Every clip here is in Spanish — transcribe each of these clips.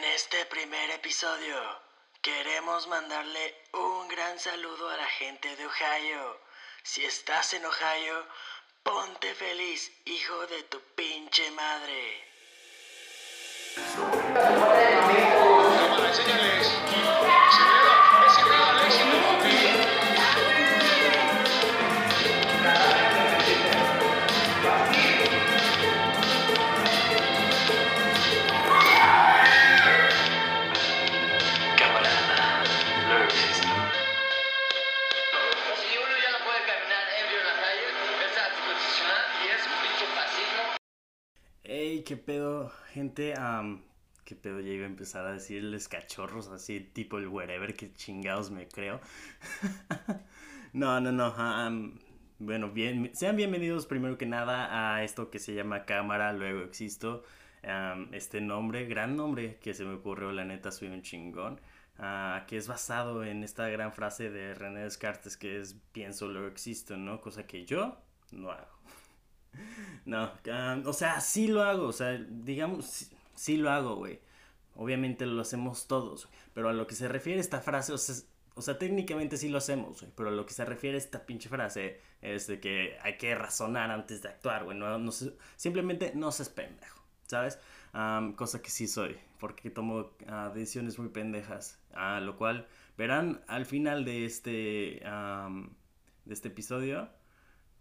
En este primer episodio queremos mandarle un gran saludo a la gente de Ohio. Si estás en Ohio, ponte feliz, hijo de tu pinche madre. Qué pedo, gente. am, qué pedo, ya iba a empezar a decirles cachorros, así tipo el wherever, que chingados me creo. no, no, no. am, bueno, bien, sean bienvenidos primero que nada a esto que se llama Cámara, luego existo. Este nombre, gran nombre que se me ocurrió, la neta, soy un chingón. ah, que es basado en esta gran frase de René Descartes que es pienso, luego existo, ¿no? Cosa que yo no hago. No, o sea, sí lo hago, o sea, digamos, sí, sí lo hago, güey. Obviamente lo hacemos todos, pero a lo que se refiere esta frase, o sea, o sea, técnicamente sí lo hacemos, pero a lo que se refiere esta pinche frase es de que hay que razonar antes de actuar, güey, no, no se- simplemente no seas pendejo, ¿sabes? Cosa que sí soy, porque tomo ah, decisiones muy pendejas, a lo cual verán al final de este, de este episodio.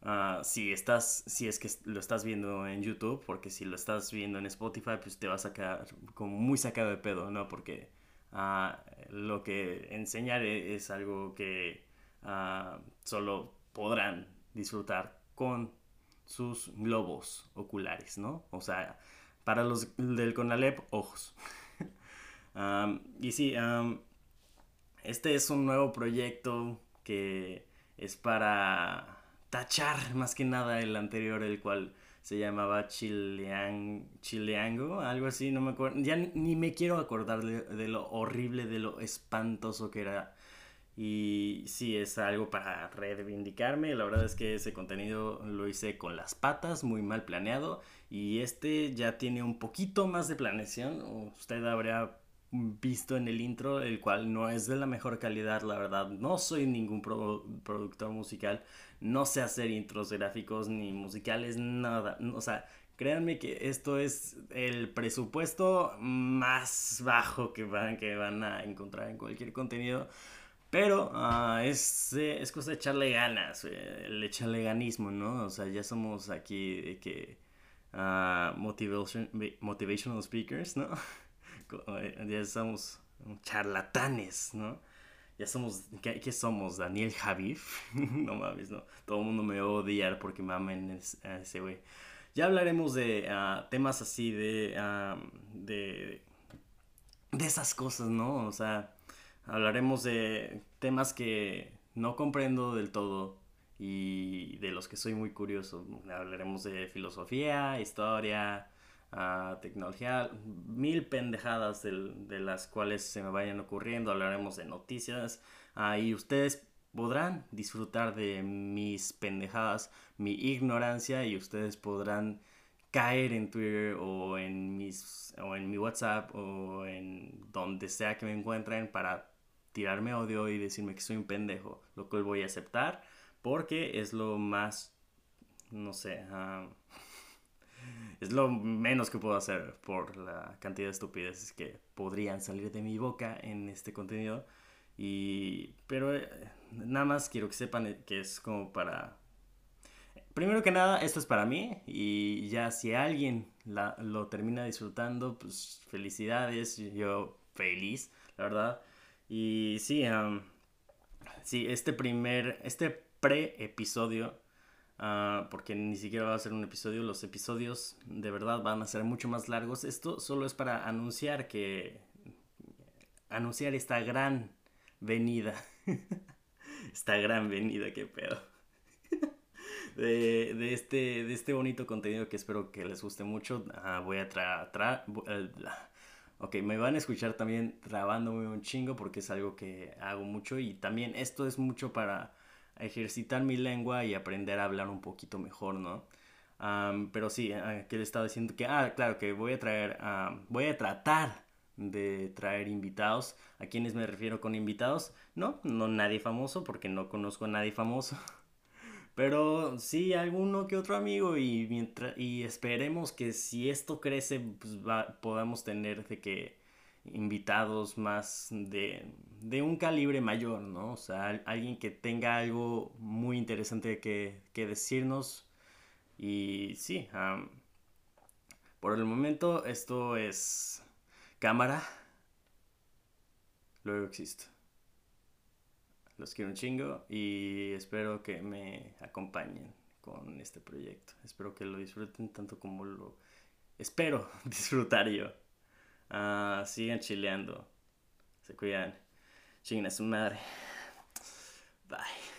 Ah, si estás, si es que lo estás viendo en YouTube, porque si lo estás viendo en Spotify, pues te vas a quedar como muy sacado de pedo, ¿no? Porque ah, lo que enseñaré es algo que ah, solo podrán disfrutar con sus globos oculares, ¿no? O sea, para los del Conalep, ojos. Y sí, este es un nuevo proyecto que es para tachar más que nada el anterior, el cual se llamaba Chilean, Chileango, algo así, no me acuerdo. Ya ni- ni me quiero acordar de, de lo horrible, de lo espantoso que era. Y sí, es algo para reivindicarme. La verdad es que ese contenido lo hice con las patas, muy mal planeado. Y este ya tiene un poquito más de planeación. Usted habrá visto en el intro, el cual no es de la mejor calidad, la verdad. No soy ningún pro- productor musical. No sé hacer intros gráficos ni musicales, nada. O sea, créanme que esto es el presupuesto más bajo que van, que van a encontrar en cualquier contenido. Pero ah, es, eh, es cosa de echarle ganas, eh, el echarle ganismo, ¿no? O sea, ya somos aquí que ah, motivation, motivational speakers, ¿no? Eh, Ya somos charlatanes, ¿no? Ya somos, ¿qué, somos? ¿Daniel Javif? no mames, no. Todo el mundo me va a odiar porque me amen es- a ese güey. Ya hablaremos de ah, temas así, de, ah, de, de esas cosas, ¿no? O sea, hablaremos de temas que no comprendo del todo y de los que soy muy curioso. Hablaremos de filosofía, historia, ah, tecnología, mil pendejadas del- de las cuales se me vayan ocurriendo. Hablaremos de noticias ah, y ustedes podrán disfrutar de mis pendejadas, mi ignorancia y ustedes podrán caer en Twitter o en mis o en mi WhatsApp o en donde sea que me encuentren para tirarme odio y decirme que soy un pendejo, lo cual voy a aceptar porque es lo más no sé, ah, es lo menos que puedo hacer por la cantidad de estupideces que podrían salir de mi boca en este contenido. Y, pero eh, nada más quiero que sepan que es como para... Primero que nada, esto es para mí y ya si alguien la- lo termina disfrutando, pues felicidades, yo feliz, la verdad. Y sí, am, sí, este primer, este pre-episodio Ah, porque ni siquiera va a ser un episodio. Los episodios de verdad van a ser mucho más largos. Esto solo es para anunciar que. Anunciar esta gran venida. esta gran venida, qué pedo. De, de este, de este bonito contenido que espero que les guste mucho. Ah, voy a tra, tra- eh, Ok, me van a escuchar también trabándome un chingo porque es algo que hago mucho y también esto es mucho para ejercitar mi lengua y aprender a hablar un poquito mejor, ¿no? Pero sí, ah, que le estaba diciendo que, ah, claro, que voy a traer, voy a tratar de traer invitados. ¿A quiénes me refiero con invitados? No, no nadie famoso, porque no conozco a nadie famoso. Pero sí alguno que otro amigo y, mientras, y esperemos que si esto crece, pues podamos tener de que invitados más de, de, un calibre mayor, ¿no? O sea, alguien que tenga algo muy interesante que, que decirnos. Y sí, por el momento esto es cámara. Luego existo. Los quiero un chingo y espero que me acompañen con este proyecto. Espero que lo disfruten tanto como lo espero disfrutar yo. Uh, sigan chileando. Se cuidan. Chinguen a su madre. Bye.